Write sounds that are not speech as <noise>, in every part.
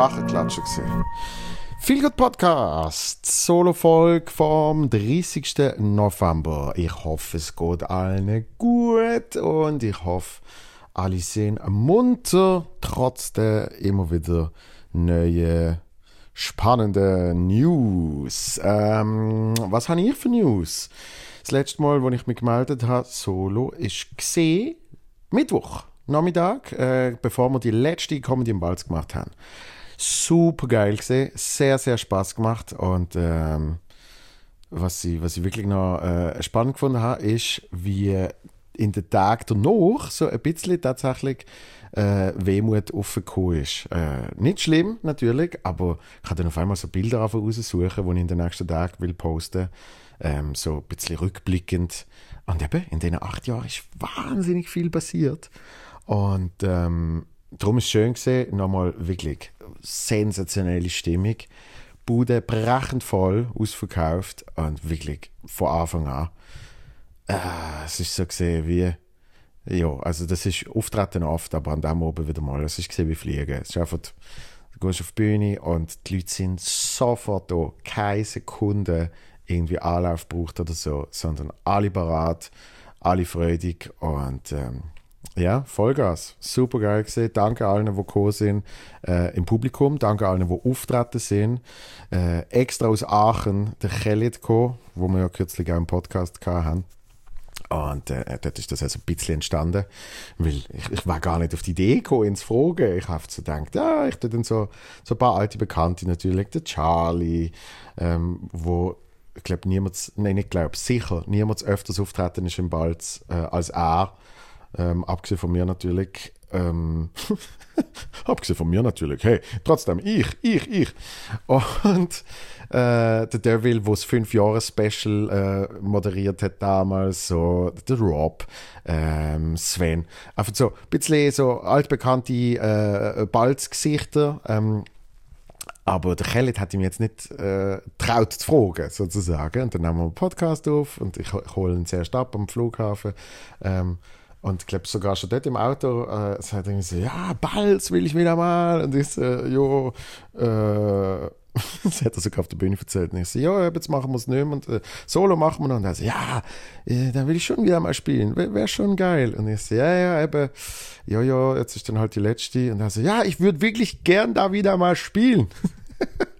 Schwache Klatsche gesehen. Viel gut Podcast, Solo-Folge vom 30. November. Ich hoffe, es geht allen gut und ich hoffe, alle sind munter, trotz der immer wieder neuen spannenden News. Ähm, was habe ich für News? Das letzte Mal, als ich mich gemeldet habe, Solo, ist gesehen Mittwoch. Nachmittag, äh, bevor wir die letzte Comedy im Balz gemacht haben. Super geil gesehen, sehr, sehr Spaß gemacht und ähm, was, ich, was ich wirklich noch äh, spannend gefunden habe, ist, wie in den Tagen danach so ein bisschen tatsächlich äh, Wehmut aufgekommen ist. Äh, nicht schlimm, natürlich, aber ich kann dann auf einmal so Bilder raussuchen, die ich in den nächsten Tagen will posten ähm, so ein bisschen rückblickend. Und eben, in diesen acht Jahren ist wahnsinnig viel passiert. Und ähm, darum ist es schön gesehen, nochmal wirklich sensationelle Stimmung. Bude brechend voll, ausverkauft und wirklich von Anfang an. Äh, es ist so gesehen wie, ja, also das ist Auftreten oft, aber an dem oben wieder mal. Es ist gesehen wie Fliegen. Es ist einfach, du gehst auf die Bühne und die Leute sind sofort da. Keine Sekunde irgendwie Anlauf braucht oder so, sondern alle parat, alle freudig und ähm, ja, Vollgas. Super geil gesehen. Danke allen, die gekommen sind äh, im Publikum. Danke allen, die auftreten sind. Äh, extra aus Aachen, der Khalid gekommen, wo wir ja kürzlich auch im Podcast hatten. Und äh, dort ist das also ein bisschen entstanden, weil ich, ich war gar nicht auf die Idee gekommen, ins Fragen. Ich habe so gedacht, ja, ich tue dann so, so ein paar alte Bekannte natürlich, der Charlie, ähm, wo ich glaube, niemand, nein, nicht glaube, sicher, niemand öfters auftreten ist im Balz äh, als er. Ähm, abgesehen von mir natürlich. Ähm, <laughs> abgesehen von mir natürlich. Hey, trotzdem, ich, ich, ich. Und äh, der Devil, wo das 5-Jahres-Special äh, moderiert hat damals, so der Rob, ähm, Sven. Einfach so ein bisschen so altbekannte äh, Balzgesichter. Ähm, aber der Khaled hat ihm jetzt nicht äh, zu fragen, sozusagen. Und dann nehmen wir einen Podcast auf und ich, ich hole ihn zuerst ab am Flughafen. Ähm, und ich glaube sogar schon dort im Auto äh, sagt er so, ja, bald will ich wieder mal. Und ich so, jo, äh, <laughs> das hat er sogar auf der Bühne erzählt. Und ich so, ja, jetzt machen wir es nicht mehr. Und äh, Solo machen wir noch. Und er so, ja, äh, dann will ich schon wieder mal spielen. Wäre wär schon geil. Und ich so, ja, ja, eben, ja, ja, jetzt ist dann halt die letzte. Und er so, ja, ich würde wirklich gern da wieder mal spielen.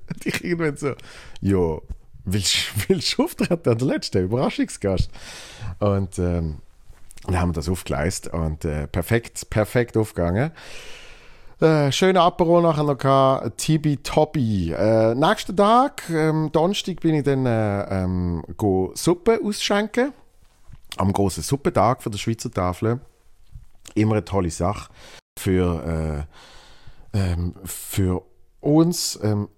und <laughs> ich irgendwann so, jo, willst, du auftreten? Der letzte Überraschungsgast. Und, ähm, und haben wir das aufgeleistet und äh, perfekt, perfekt aufgegangen. Äh, schöner Apero nachher noch gehabt, Tibi Tobi. Äh, nächsten Tag, ähm, Donnerstag, bin ich dann äh, ähm, Suppe ausschenken. Am großen Suppentag für der Schweizer Tafel. Immer eine tolle Sache für, äh, ähm, für uns ähm,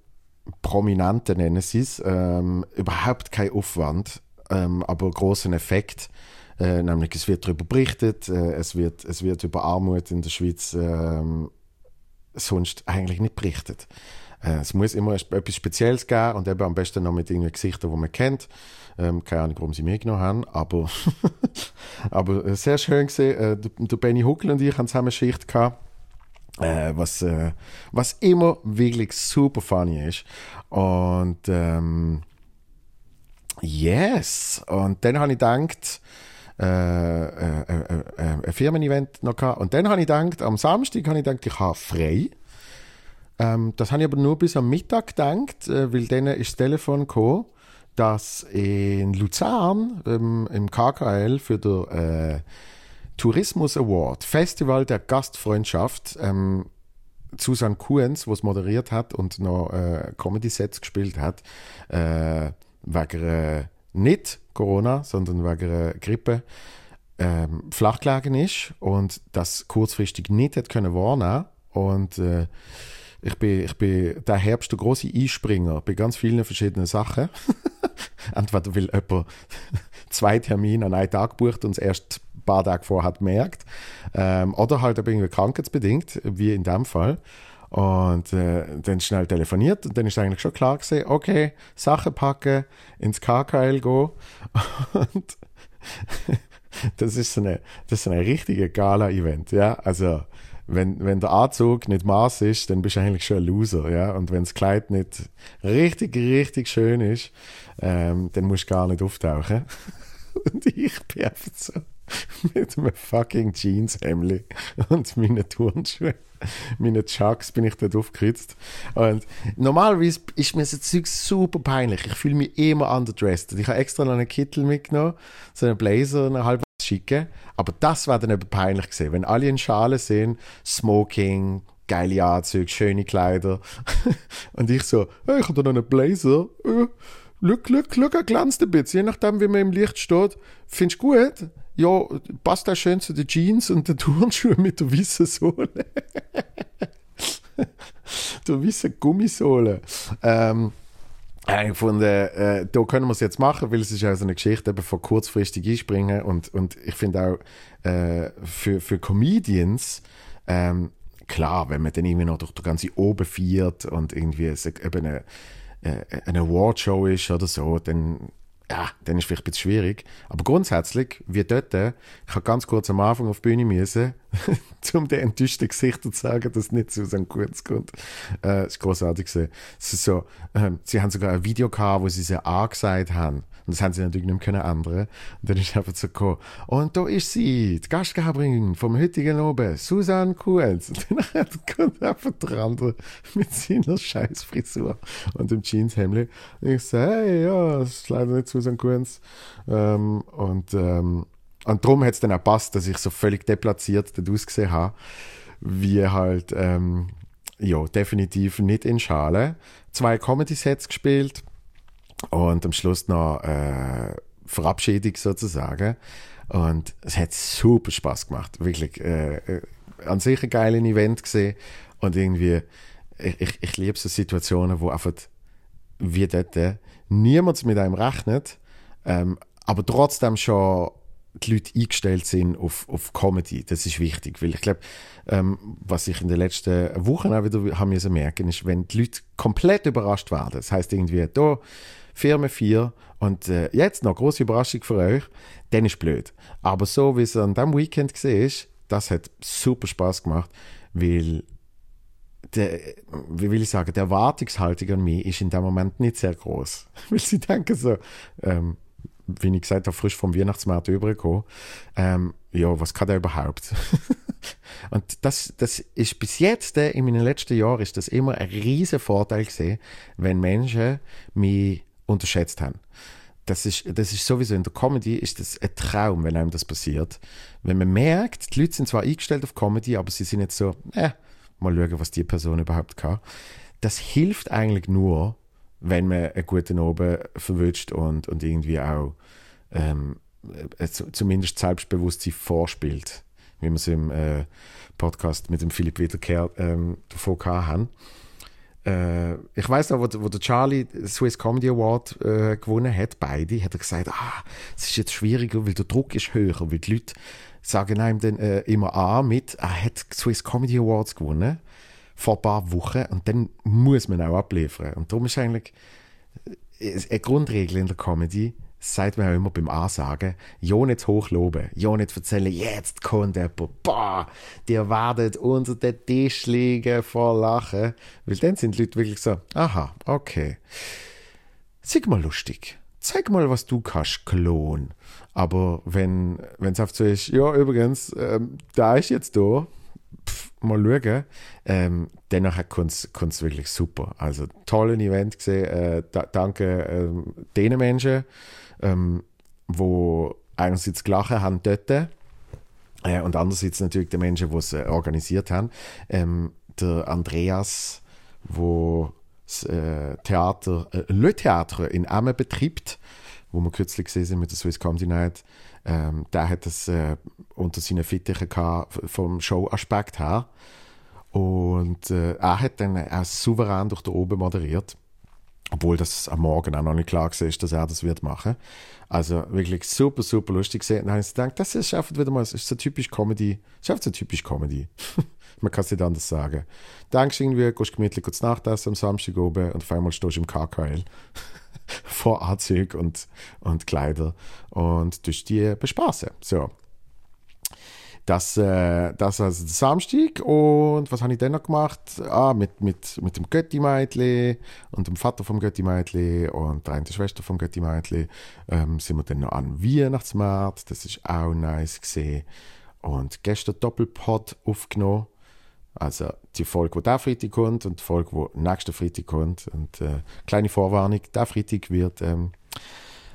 Prominente nennen sie es. Ähm, überhaupt kein Aufwand, ähm, aber großen Effekt. Äh, nämlich es wird darüber berichtet, äh, es, wird, es wird über Armut in der Schweiz ähm, sonst eigentlich nicht berichtet. Äh, es muss immer etwas Spezielles geben und eben am besten noch mit irgendwie Gesichtern, die man kennt. Ähm, keine Ahnung, warum sie mitgenommen haben, aber, <laughs> aber äh, sehr schön gesehen. Äh, der Benny Huckel und ich haben zusammen eine Schicht gehabt. Äh, was, äh, was immer wirklich super funny ist. Und ähm, yes, und dann habe ich gedacht, äh, äh, äh, ein Firmen-Event noch gehabt. Und dann habe ich gedacht, am Samstag habe ich gedacht, ich habe frei. Ähm, das habe ich aber nur bis am Mittag gedacht, weil dann ist das Telefon gekommen, dass in Luzern ähm, im KKL für den äh, Tourismus Award, Festival der Gastfreundschaft, ähm, Susan Kuhns, was moderiert hat und noch äh, Comedy-Sets gespielt hat, äh, wegen äh, nicht Corona, sondern wegen einer Grippe ähm, flach gelegen ist und das kurzfristig nicht hat können wahrnehmen und äh, ich bin, ich bin der Herbst der große Einspringer bei ganz vielen verschiedenen Sachen. <laughs> Entweder weil jemand <laughs> zwei Termine an einem Tag bucht und es erst ein paar Tage vorher gemerkt. Ähm, oder halt irgendwie krankheitsbedingt, wie in dem Fall. Und äh, dann schnell telefoniert und dann ist eigentlich schon klar gewesen, okay, Sachen packen, ins KKL gehen. <laughs> Und das ist so eine, das ist so ein richtiger Gala-Event, ja. Also wenn, wenn der Anzug nicht Maß ist, dann bist du eigentlich schon ein Loser, ja. Und wenn das Kleid nicht richtig, richtig schön ist, ähm, dann musst du gar nicht auftauchen. <laughs> Und ich bin einfach so <laughs> mit einem fucking Jeans-Hemli und meinen Turnschuhen, meinen Chucks bin ich dort aufgeritzt. Und normalerweise ist mir so Zeug super peinlich. Ich fühle mich immer underdressed. Ich habe extra noch einen Kittel mitgenommen, so einen Blazer, einen halb schicken. Aber das war dann eben peinlich gesehen, wenn alle in Schale sehen, Smoking, geile Anzüge, schöne Kleider. <laughs> und ich so, hey, ich habe da noch einen Blazer. Äh, Look, look, look, er glänzt ein bisschen, je nachdem, wie man im Licht steht. Findest du gut? Ja, passt auch schön zu den Jeans und den Turnschuhen mit der weißen Sohle. <laughs> der weißen Gummisohle. Ähm, ich gefunden, äh, da können wir es jetzt machen, weil es ist auch so eine Geschichte eben von kurzfristig einspringen und, und ich finde auch äh, für, für Comedians, ähm, klar, wenn man dann irgendwie noch durch die ganze Oben feiert und irgendwie eben eine äh, eine Awardshow ist oder so, dann, ja, dann ist vielleicht ein bisschen schwierig. Aber grundsätzlich, wie dort, ich habe ganz kurz am Anfang auf die Bühne müssen, <laughs> um den enttäuschten Gesichtern zu sagen, dass nicht zu St. Kurz kommt. Äh, das war großartig. Es ist so, äh, sie haben sogar ein Video gehabt, wo sie sie angesagt haben. Und das haben sie natürlich nicht mehr ändern Und dann ist einfach so gekommen. Und da ist sie, die Gastgeberin vom heutigen Oben, Susanne Kuhls. Und dann <laughs> kommt einfach der andere mit seiner scheiß Frisur und dem Jeanshemd. Und ich sage, hey, ja, das ist leider nicht Susanne Kuhls. Ähm, und, ähm, und darum hat es dann auch passt, dass ich so völlig deplatziert dort ausgesehen habe, wie halt, ähm, ja, definitiv nicht in Schale. Zwei Comedy-Sets gespielt und am Schluss noch äh, Verabschiedung sozusagen. Und es hat super Spaß gemacht. Wirklich äh, äh, an sich ein geiles Event gesehen. Und irgendwie, ich, ich, ich liebe so Situationen, wo einfach wie dort äh, niemand mit einem rechnet, ähm, aber trotzdem schon die Leute eingestellt sind auf, auf Comedy. Das ist wichtig, weil ich glaube, ähm, was ich in den letzten Wochen auch wieder haben merken, ist, wenn die Leute komplett überrascht werden. Das heißt irgendwie, da Firma 4 und äh, jetzt noch große Überraschung für euch, dann ist blöd. Aber so wie es an diesem Weekend gesehen ist, das hat super Spaß gemacht, weil der, wie will ich sagen, der Erwartungshaltung an mich ist in dem Moment nicht sehr groß. <laughs> Weil sie denken so, ähm, wie ich gesagt habe, frisch vom Weihnachtsmarkt übergekommen, ähm, ja, was kann der überhaupt? <laughs> Und das, das ist bis jetzt, äh, in meinen letzten Jahren, ist das immer ein riesen Vorteil gesehen, wenn Menschen mich unterschätzt haben. Das ist, das ist sowieso in der Comedy ist das ein Traum, wenn einem das passiert. Wenn man merkt, die Leute sind zwar eingestellt auf Comedy, aber sie sind jetzt so, äh, mal schauen, was die Person überhaupt kann. Das hilft eigentlich nur, wenn man einen guten Oben verwünscht und, und irgendwie auch ähm, äh, zumindest Selbstbewusstsein vorspielt, wie wir es im äh, Podcast mit dem Philipp Wiederkehr ähm, davon haben äh, ich weiß noch, wo, wo der Charlie Swiss Comedy Award äh, gewonnen hat, beide, hat er gesagt, ah, es ist jetzt schwieriger, weil der Druck ist höher, weil die Leute sagen einem dann äh, immer an mit, er hat Swiss Comedy Awards gewonnen vor ein paar Wochen und dann muss man auch abliefern. Und darum ist eigentlich äh, eine Grundregel in der Comedy, sagt man auch immer beim Ansagen, ja nicht hochloben, ja nicht erzählen, jetzt kommt jemand, boah, die werdet unter den Tisch liegen vor Lachen, weil dann sind die Leute wirklich so, aha, okay, zeig mal lustig, zeig mal, was du kannst, Klon. Aber wenn es oft so ist, ja, übrigens, ähm, da ist jetzt da, pff, mal schauen, ähm, danach kommt es wirklich super. Also, tolles Event gesehen, äh, da, danke ähm, den Menschen, ähm, wo einerseits gelacht haben dort äh, und andererseits natürlich die Menschen, die es äh, organisiert haben. Ähm, der Andreas, wo das äh, Theater, äh, Le Theater in Amme betreibt, wo wir kürzlich gesehen sind mit der Swiss Comedy Night, ähm, der hat das äh, unter seinen Fittichen gehabt, vom Show-Aspekt her. Und äh, er hat dann auch souverän durch den Oben moderiert. Obwohl das am Morgen auch noch nicht klar war, dass er das wird machen. Also wirklich super, super lustig gesehen. Dann habe ich gedacht, das ist einfach wieder mal, ist so typisch Comedy. Das so typisch Comedy. <laughs> Man kann es nicht anders sagen. Denkst irgendwie, gehst gemütlich kurz Nachtessen am Samstag oben und auf einmal stehst du im KKL <laughs> vor Anzug und, und Kleider und durch die bespaßen. So. Das, äh, das also der Samstag. Und was habe ich dann noch gemacht? Ah, mit, mit, mit dem Götti-Meitli und dem Vater vom Götti-Meitli und der einen Schwester vom Götti-Meitli ähm, sind wir dann noch an Weihnachtsmarkt. Das ist auch nice gesehen. Und gestern Doppelpod aufgenommen. Also die Folge, die der Freitag kommt und die Folge, die nächsten Freitag kommt. Und äh, kleine Vorwarnung, der Freitag wird ähm,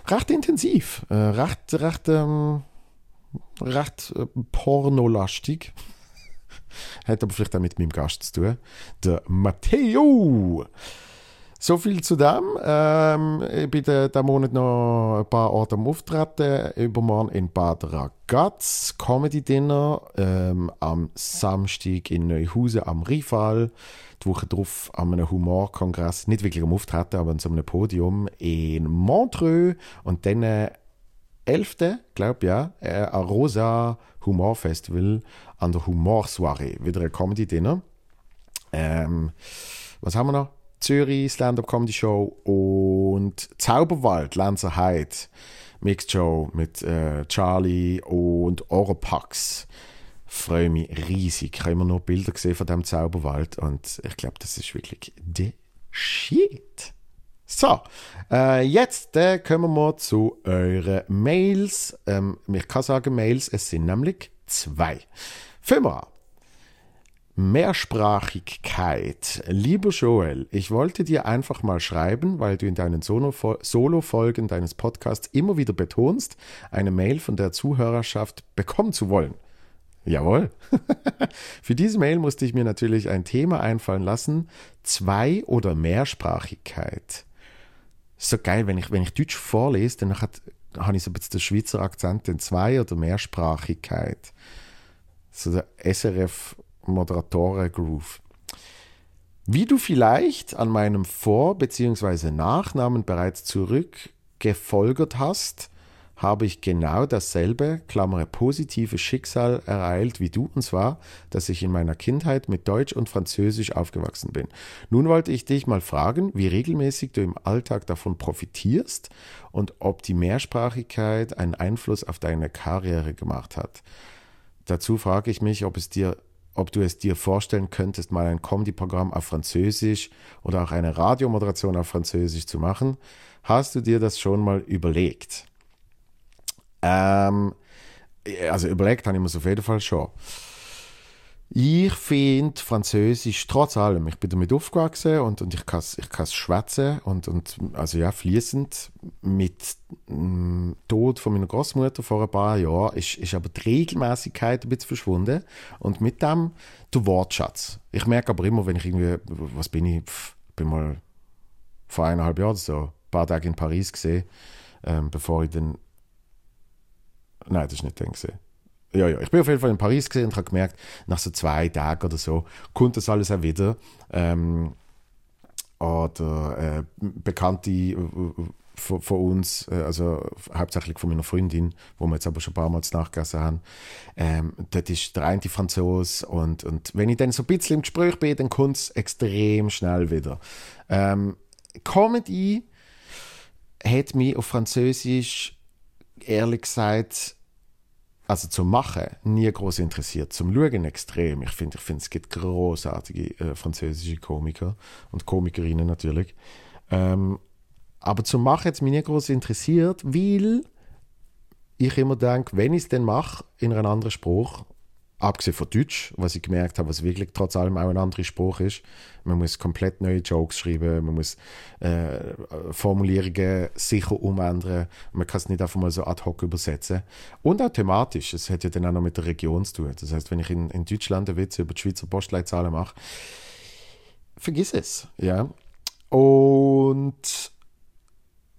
recht intensiv, äh, recht, recht ähm, recht äh, pornolastig. <laughs> Hat aber vielleicht auch mit meinem Gast zu tun. Der Matteo. So viel zu dem. Ähm, ich bin diesen Monat noch ein paar Orte am Auftreten. Übermorgen in Bad Ragaz, Comedy Dinner. Ähm, am Samstag in Neuhausen am Rifal. Die Woche darauf an einem Humorkongress. Nicht wirklich am Auftreten, aber an so einem Podium in Montreux. Und dann äh, 11. glaube ja, äh, ein Rosa Humor Festival an der Humorsoiree. Wieder ein Comedy-Dinner. Ähm, was haben wir noch? Zürich Stand-Up Comedy Show und Zauberwald, Lanzer Hyde. Mixed Show mit äh, Charlie und Oropax. Freue mich riesig. Ich habe immer nur Bilder gesehen von dem Zauberwald und ich glaube, das ist wirklich the shit. So, äh, jetzt äh, kommen wir zu euren Mails. Ähm, ich kann sagen Mails, es sind nämlich zwei. Fangen wir. Mehrsprachigkeit. Lieber Joel, ich wollte dir einfach mal schreiben, weil du in deinen Solo-Folgen deines Podcasts immer wieder betonst, eine Mail von der Zuhörerschaft bekommen zu wollen. Jawohl. <laughs> Für diese Mail musste ich mir natürlich ein Thema einfallen lassen. Zwei- oder Mehrsprachigkeit so geil, wenn ich, wenn ich Deutsch vorlese, dann hat, habe ich so ein bisschen den Schweizer Akzent, den Zwei- oder Mehrsprachigkeit. So der SRF-Moderatoren-Groove. Wie du vielleicht an meinem Vor- bzw. Nachnamen bereits zurückgefolgert hast, habe ich genau dasselbe, Klammer positive Schicksal ereilt wie du, und zwar, dass ich in meiner Kindheit mit Deutsch und Französisch aufgewachsen bin. Nun wollte ich dich mal fragen, wie regelmäßig du im Alltag davon profitierst und ob die Mehrsprachigkeit einen Einfluss auf deine Karriere gemacht hat. Dazu frage ich mich, ob es dir ob du es dir vorstellen könntest, mal ein Comedy-Programm auf Französisch oder auch eine Radiomoderation auf Französisch zu machen. Hast du dir das schon mal überlegt? Ähm, also überlegt habe ich mir auf jeden Fall schon. Ich finde Französisch trotz allem, ich bin damit aufgewachsen und, und ich kann es ich schwätzen und, und also ja, fließend mit dem mm, Tod von meiner Großmutter vor ein paar Jahren ist, ist aber die Regelmäßigkeit ein bisschen verschwunden und mit dem der Wortschatz. Ich merke aber immer, wenn ich irgendwie, was bin ich, pff, bin mal vor eineinhalb Jahren so ein paar Tage in Paris gesehen, ähm, bevor ich dann Nein, das war nicht dann. Gewesen. Ja, ja, ich bin auf jeden Fall in Paris gesehen und habe gemerkt, nach so zwei Tagen oder so kommt das alles auch wieder. Ähm, oder äh, Bekannte äh, von, von, uns, äh, also hauptsächlich von meiner Freundin, wo wir jetzt aber schon ein paar Mal nachgegessen haben, ähm, das ist der eine Franzose und, und wenn ich dann so ein bisschen im Gespräch bin, dann kommt es extrem schnell wieder. Ähm, Comedy hat mich auf Französisch ehrlich gesagt also zum Machen nie groß interessiert, zum Schauen extrem. Ich finde, ich finde, es gibt großartige äh, französische Komiker und Komikerinnen natürlich. Ähm, aber zum Machen hat es mich nie groß interessiert, weil ich immer denke, wenn ich es dann mache in einem anderen Spruch, abgesehen von Deutsch, was ich gemerkt habe, was wirklich trotz allem auch ein anderer Spruch ist. Man muss komplett neue Jokes schreiben, man muss äh, Formulierungen sicher umändern, man kann es nicht einfach mal so ad hoc übersetzen. Und auch thematisch, es hat ja dann auch noch mit der Region zu tun. Das heißt, wenn ich in, in Deutschland einen Witz über die Schweizer Postleitzahlen mache, vergiss es. Ja. Und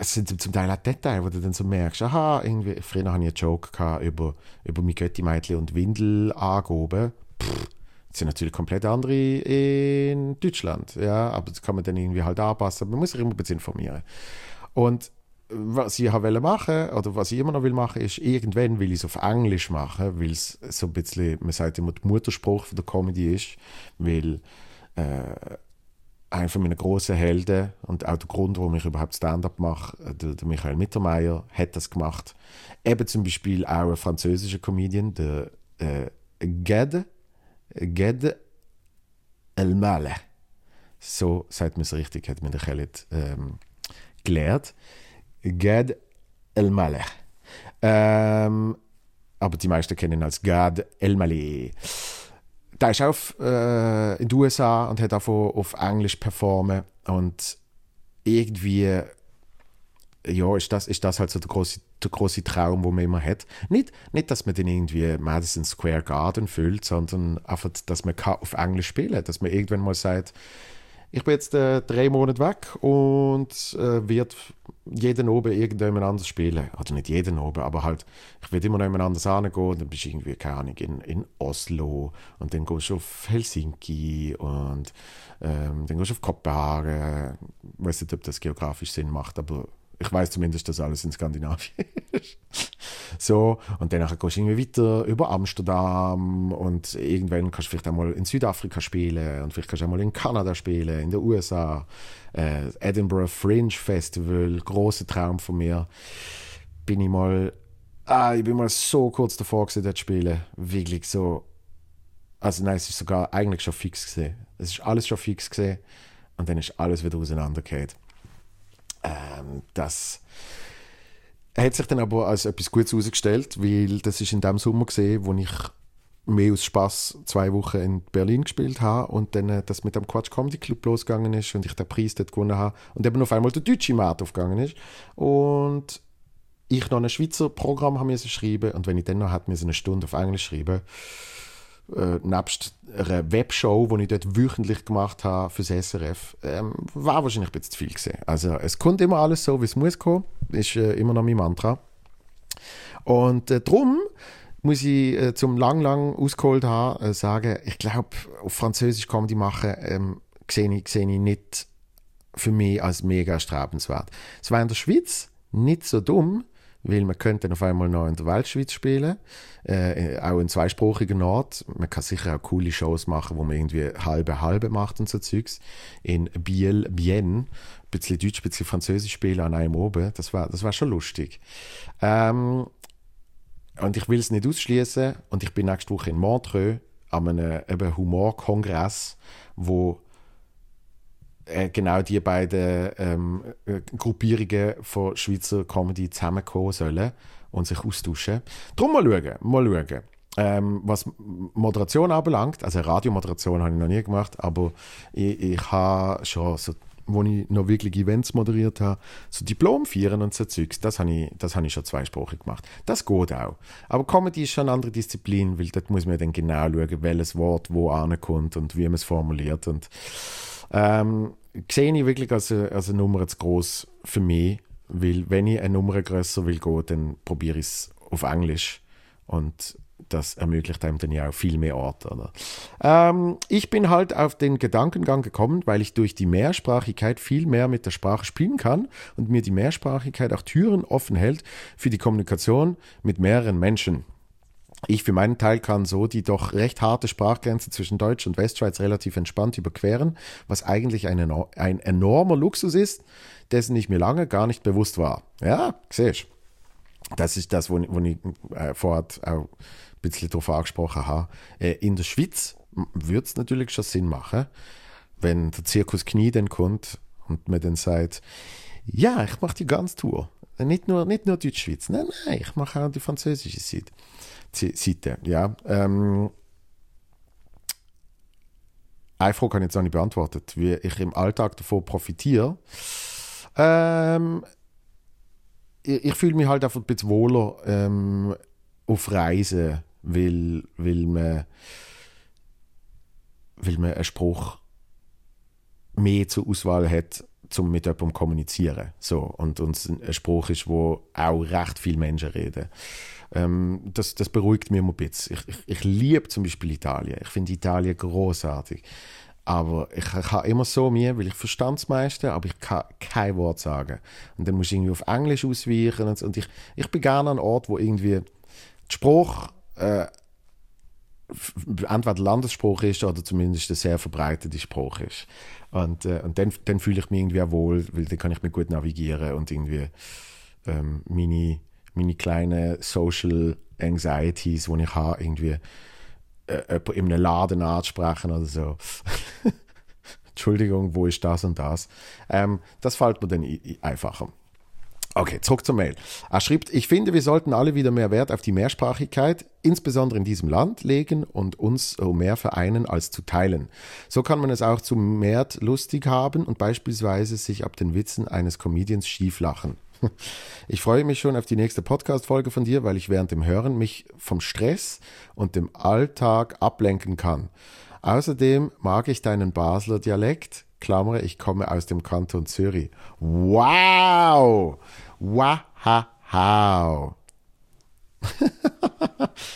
es sind zum Teil auch Details, wo du dann so merkst, aha, irgendwie, früher hatte ich einen Joke über, über mein Götti-Mädchen und Windel angehoben. Das sind natürlich komplett andere in Deutschland, ja, aber das kann man dann irgendwie halt anpassen. Man muss sich immer ein bisschen informieren. Und was ich wollte machen, oder was ich immer noch will machen, ist, irgendwann will ich es auf Englisch machen, weil es so ein bisschen, man sagt immer, der Mutterspruch der Comedy ist, weil äh, einer von meinen grossen Helden und auch der Grund, warum ich überhaupt Stand-up mache, der, der, Michael Mittermeier, hat das gemacht. Eben zum Beispiel auch ein französischer Comedian, der äh, Ged, Ged Elmaleh. So sagt man es richtig, hat mir der Khaled ähm, gelernt. Gad El-Maleh. Ähm, aber die meisten kennen ihn als Gad El-Maleh. Der ist auch äh, in den USA und hat auch auf Englisch performen und irgendwie ja, ist das, ist das halt so der große, der große Traum, den man immer hat. Nicht, nicht, dass man den irgendwie Madison Square Garden füllt, sondern einfach, dass man auf Englisch spielen kann. Dass man irgendwann mal sagt, ich bin jetzt äh, drei Monate weg und äh, werde jeden oben irgendjemand anders spielen. Oder nicht jeden oben, aber halt, ich werde immer noch jemand anders hingehen. Dann bist du irgendwie, keine Ahnung, in, in Oslo und dann gehst du auf Helsinki und ähm, dann gehst du auf Kopenhagen. Ich weiß nicht, ob das geografisch Sinn macht, aber ich weiß zumindest, dass alles in Skandinavien <laughs> ist. So, und dann gehst du irgendwie weiter über Amsterdam und irgendwann kannst du vielleicht einmal in Südafrika spielen und vielleicht kannst du einmal in Kanada spielen, in den USA. Äh, Edinburgh Fringe Festival, großer Traum von mir. Bin ich mal, ah, ich bin mal so kurz davor gewesen, dort zu spielen. Wirklich so. Also nein, es ist sogar eigentlich schon fix gesehen. Es ist alles schon fix gesehen und dann ist alles wieder auseinandergefallen. Ähm, das hat sich dann aber als etwas Gutes herausgestellt, weil das ist in dem Sommer gesehen, wo ich mehr aus Spaß zwei Wochen in Berlin gespielt habe und dann äh, das mit dem Quatsch Comedy Club losgegangen ist und ich den Preis dort gewonnen habe und eben auf einmal der deutsche Markt aufgegangen ist. Und ich noch ein Schweizer Programm haben schreiben und wenn ich dann noch hätte eine Stunde auf Englisch schreiben äh, nebst einer Webshow, die ich dort wöchentlich gemacht habe für das SRF, ähm, war wahrscheinlich ein bisschen zu viel gewesen. Also es kommt immer alles so, wie es muss kommen. ist äh, immer noch mein Mantra. Und äh, darum muss ich äh, zum lang, lang ausgeholt haben, äh, sagen, ich glaube, auf Französisch Comedy machen, ähm, sehe ich, sehe ich nicht für mich als mega strebenswert. Es war in der Schweiz nicht so dumm, weil man könnte auf einmal noch in der Weltschweiz spielen, äh, auch in zweisprachigen Ort. Man kann sicher auch coole Shows machen, wo man irgendwie halbe halbe macht und so Zeugs. In Biel, Bienne, ein bisschen Deutsch, ein bisschen Französisch spielen an einem oben, das war, das war schon lustig. Ähm, und ich will es nicht ausschließen und ich bin nächste Woche in Montreux an einem Humorkongress, wo äh, genau die beiden ähm, äh, Gruppierungen von Schweizer Comedy zusammenkommen sollen und sich austauschen. Darum mal schauen, mal schauen. Ähm, was Moderation anbelangt, also Radiomoderation habe ich noch nie gemacht, aber ich, ich habe schon so wo ich noch wirklich Events moderiert habe, so Diplom feiern und so Zeugs, das habe ich, das habe ich schon zweisprachig gemacht. Das geht auch. Aber Comedy ist schon eine andere Disziplin, weil dort muss man dann genau schauen, welches Wort wo ankommt und wie man es formuliert und ähm, sehe ich wirklich als eine, als eine Nummer zu groß für mich, weil wenn ich eine Nummer größer will gehen, dann probiere ich es auf Englisch und das ermöglicht einem dann ja auch viel mehr Orte. Oder? Ähm, ich bin halt auf den Gedankengang gekommen, weil ich durch die Mehrsprachigkeit viel mehr mit der Sprache spielen kann und mir die Mehrsprachigkeit auch Türen offen hält für die Kommunikation mit mehreren Menschen. Ich für meinen Teil kann so die doch recht harte Sprachgrenze zwischen Deutsch und Westschweiz relativ entspannt überqueren, was eigentlich ein, ein enormer Luxus ist, dessen ich mir lange gar nicht bewusst war. Ja, siehst Das ist das, wo, wo ich äh, vorher auch bisschen darauf angesprochen habe. Äh, in der Schweiz würde es natürlich schon Sinn machen, wenn der Zirkus Knie dann kommt und mir dann sagt, ja, ich mache die ganze Tour. Nicht nur, nicht nur Deutschschweiz, nein, nein, ich mache auch die französische Seite. Seite. Ja, ähm, eine Frage habe ich jetzt noch nicht beantwortet, wie ich im Alltag davon profitiere. Ähm, ich, ich fühle mich halt einfach ein bisschen wohler ähm, auf Reisen, weil, weil, man, weil man einen Spruch mehr zur Auswahl hat, zum mit jemandem kommunizieren. So, und uns ein Spruch ist, wo auch recht viele Menschen reden. Ähm, das, das beruhigt mich immer ein bisschen. Ich, ich, ich liebe zum Beispiel Italien. Ich finde Italien großartig. Aber ich, ich habe immer so mir, weil ich verstand das meiste, aber ich kann kein Wort sagen. Und dann muss ich irgendwie auf Englisch ausweichen. Und, und ich, ich bin gerne an einem Ort, wo irgendwie der Spruch äh, entweder Landesspruch ist oder zumindest ein sehr verbreiteter Spruch ist. Und, äh, und dann, dann fühle ich mich irgendwie auch wohl, weil dann kann ich mich gut navigieren und irgendwie ähm, meine, meine kleinen Social Anxieties, die ich habe, irgendwie äh, in einem Laden anzusprechen oder so. <laughs> Entschuldigung, wo ist das und das? Ähm, das fällt mir dann einfacher. Okay, zurück zur Mail. Er schreibt, ich finde, wir sollten alle wieder mehr Wert auf die Mehrsprachigkeit, insbesondere in diesem Land, legen und uns mehr vereinen als zu teilen. So kann man es auch zu mehr lustig haben und beispielsweise sich ab den Witzen eines Comedians schief lachen. <laughs> Ich freue mich schon auf die nächste Podcast-Folge von dir, weil ich während dem Hören mich vom Stress und dem Alltag ablenken kann. Außerdem mag ich deinen Basler Dialekt. Klammer, ich komme aus dem Kanton Zürich. Wow! Wow!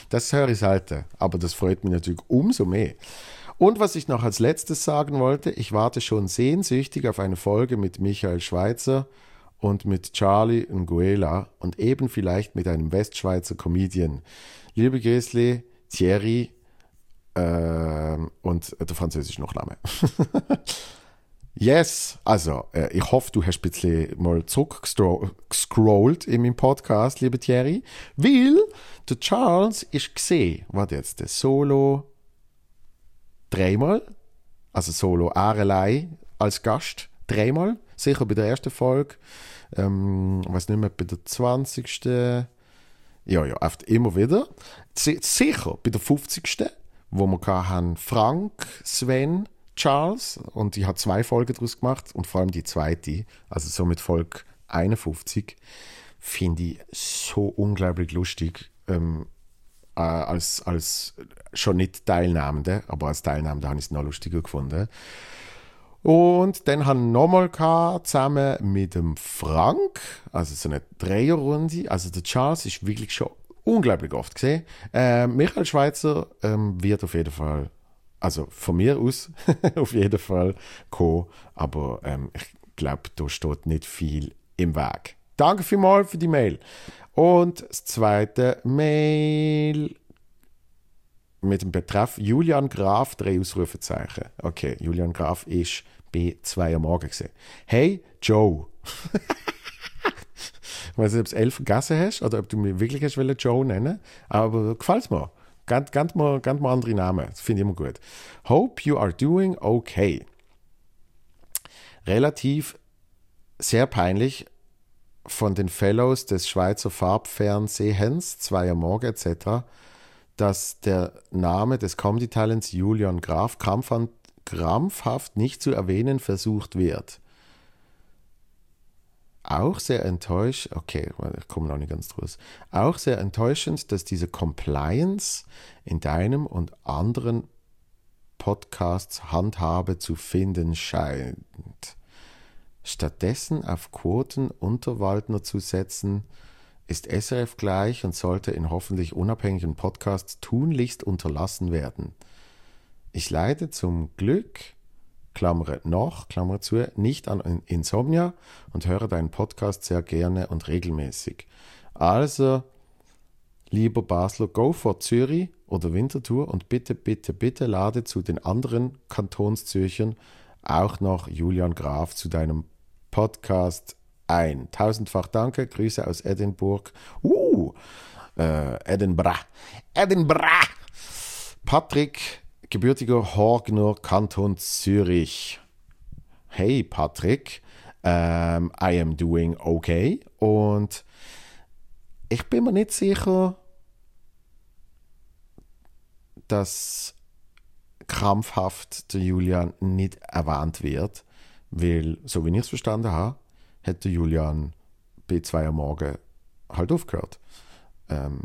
das höre ich selten, aber das freut mich natürlich umso mehr. Und was ich noch als letztes sagen wollte, ich warte schon sehnsüchtig auf eine Folge mit Michael Schweitzer und mit Charlie Nguela und eben vielleicht mit einem Westschweizer Comedian. Liebe Grüßli, Thierry äh, und der französische Nachname. <laughs> yes, also äh, ich hoffe, du hast ein bisschen mal zurückgescrollt in meinem Podcast, liebe Thierry, weil der Charles ist gesehen, was jetzt, der Solo dreimal, also Solo Arelei als Gast dreimal, sicher bei der ersten Folge, ähm, weiß nicht mehr, bei der 20. Ja, ja, oft immer wieder. Sicher bei der 50. wo wir haben Frank, Sven, Charles und ich habe zwei Folgen daraus gemacht und vor allem die zweite, also so mit Folge 51, finde ich so unglaublich lustig. Ähm, äh, als, als schon nicht Teilnehmende, aber als Teilnehmende habe ich es noch lustiger gefunden. Und dann haben wir nochmal zusammen mit dem Frank, also so eine Dreierrunde. Also der Charles ist wirklich schon unglaublich oft gesehen. Äh, Michael Schweizer ähm, wird auf jeden Fall, also von mir aus <laughs> auf jeden Fall kommen, aber ähm, ich glaube, da steht nicht viel im Weg. Danke vielmals für die Mail. Und das zweite Mail mit dem Betreff Julian Graf, drei Ausrufezeichen. Okay, Julian Graf ist B2 am Morgen gesehen. Hey, Joe. <laughs> ich weiß nicht, ob du elf vergessen hast oder ob du mir wirklich hast Joe nennen aber gefällt mir. Ganz, ganz, mal, ganz mal andere Namen. Das finde ich immer gut. Hope you are doing okay. Relativ sehr peinlich von den Fellows des Schweizer Farbfernsehens, Zweier Morgen etc., dass der Name des Comedy-Talents Julian Graf krampfhaft nicht zu erwähnen versucht wird. Auch sehr enttäuscht, okay, ich komme noch nicht ganz draus. Auch sehr enttäuschend, dass diese Compliance in deinem und anderen Podcasts Handhabe zu finden scheint. Stattdessen auf Quoten unter Waldner zu setzen, ist SRF gleich und sollte in hoffentlich unabhängigen Podcasts tunlichst unterlassen werden. Ich leide zum Glück, Klammer noch, Klammer zu, nicht an Insomnia und höre deinen Podcast sehr gerne und regelmäßig. Also, lieber Basler, go for Zürich oder Winterthur und bitte, bitte, bitte lade zu den anderen Kantonszürchern auch noch Julian Graf zu deinem Podcast ein. Tausendfach danke, Grüße aus Edinburgh. Uh, äh, Edinburgh. Edinburgh. Patrick, gebürtiger Horgner, Kanton Zürich. Hey Patrick, ähm, I am doing okay. Und ich bin mir nicht sicher, dass krampfhaft der Julian nicht erwähnt wird, weil, so wie ich es verstanden habe, hätte Julian B2 am Morgen halt aufgehört. Ähm,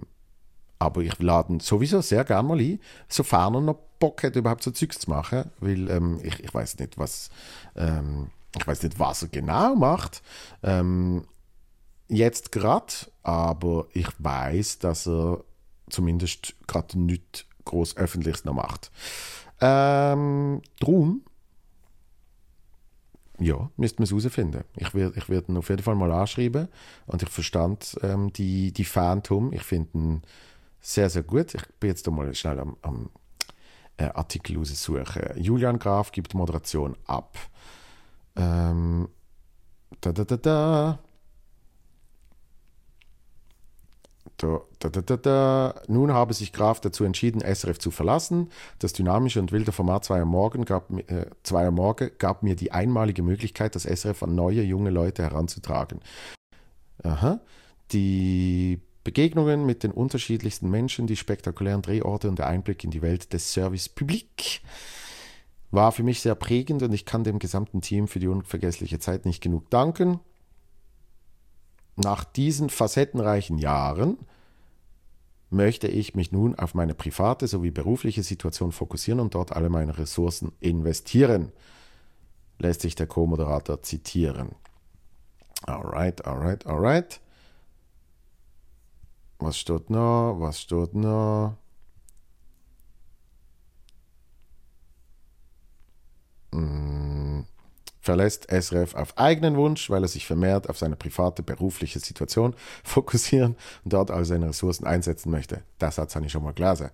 aber ich lade ihn sowieso sehr gerne mal ein, sofern er noch Bock hat, überhaupt so Zeugs zu machen, weil ähm, ich, ich weiß nicht, was, ähm, ich weiß nicht, was er genau macht. Ähm, jetzt gerade, aber ich weiß, dass er zumindest gerade nichts groß Öffentliches noch macht. Ähm, drum, ja, müsste man es herausfinden. Ich werde ich werd ihn auf jeden Fall mal anschreiben und ich verstand ähm, die, die Phantom. Ich finde ihn sehr, sehr gut. Ich bin jetzt mal schnell am, am äh, Artikel raussuchen. Julian Graf gibt Moderation ab. Ähm, da, da, da. Da, da, da, da, da. Nun habe sich Graf dazu entschieden, SRF zu verlassen. Das dynamische und wilde Format Zweier Morgen gab, äh, Zweier Morgen gab mir die einmalige Möglichkeit, das SRF an neue, junge Leute heranzutragen. Aha. Die Begegnungen mit den unterschiedlichsten Menschen, die spektakulären Drehorte und der Einblick in die Welt des Service Public war für mich sehr prägend und ich kann dem gesamten Team für die unvergessliche Zeit nicht genug danken. Nach diesen facettenreichen Jahren möchte ich mich nun auf meine private sowie berufliche Situation fokussieren und dort alle meine Ressourcen investieren, lässt sich der Co-Moderator zitieren. Alright, alright, alright. Was steht noch? Was steht noch? Hm, verlässt SRF auf eigenen Wunsch, weil er sich vermehrt auf seine private berufliche Situation <laughs> fokussieren und dort all seine Ressourcen einsetzen möchte. Das hat ich schon mal gelesen.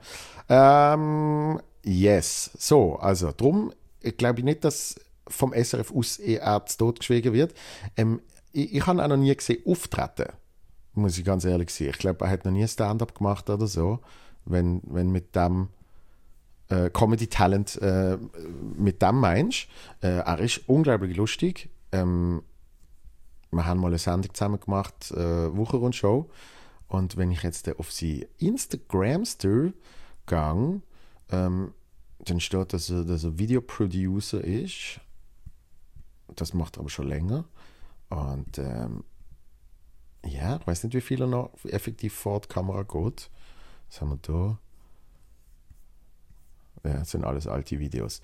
Ähm, yes. So, also drum glaube ich nicht, dass vom SRF aus eher zu Tod geschwiegen wird. Ähm, ich, ich habe auch noch nie gesehen auftreten muss ich ganz ehrlich sein. Ich glaube, er hat noch nie Stand-up gemacht oder so, wenn, wenn mit dem äh, Comedy-Talent äh, mit dem meinst. Äh, er ist unglaublich lustig. Ähm, wir haben mal eine Sendung zusammen gemacht, äh, Wochenrundshow. Und wenn ich jetzt auf sie Instagramster gehe, ähm, dann steht, dass er, dass er Videoproducer ist. Das macht er aber schon länger. Und ähm, ja, ich weiß nicht, wie viel er noch effektiv vor die Kamera geht. Was haben wir da? Ja, das sind alles alte Videos.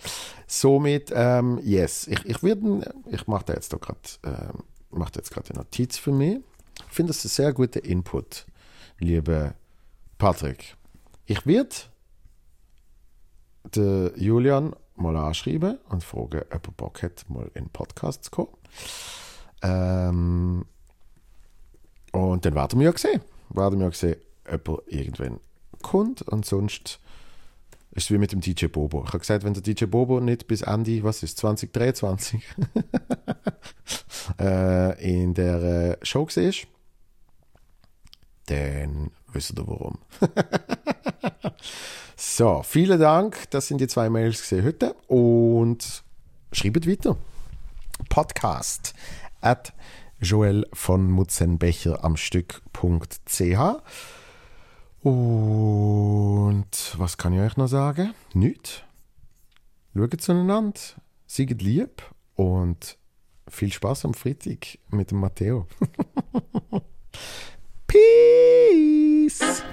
Somit, ähm, yes, ich, ich würde, ich mache da jetzt gerade, ähm, mache jetzt gerade eine Notiz für mich. Ich finde das ein sehr guter Input, liebe Patrick. Ich werde den Julian mal anschreiben und fragen, ob er Bock hat, mal in den Podcast zu kommen. Ähm, und dann werden wir ja sehen. Werden wir ja sehen, ob er irgendwann kommt. Und sonst ist es wie mit dem DJ Bobo. Ich habe gesagt, wenn der DJ Bobo nicht bis Ende, was ist 2023, <laughs> äh, in der äh, Show war, dann wisst ihr warum. <laughs> so, vielen Dank. Das sind die zwei Mails gesehen heute. Und schreibt weiter. Podcast at Joel von Mutzenbecher am Stück.ch. Und was kann ich euch noch sagen? Nicht. Schaut zueinander, seid lieb und viel Spaß am Freitag mit dem Matteo. <laughs> Peace!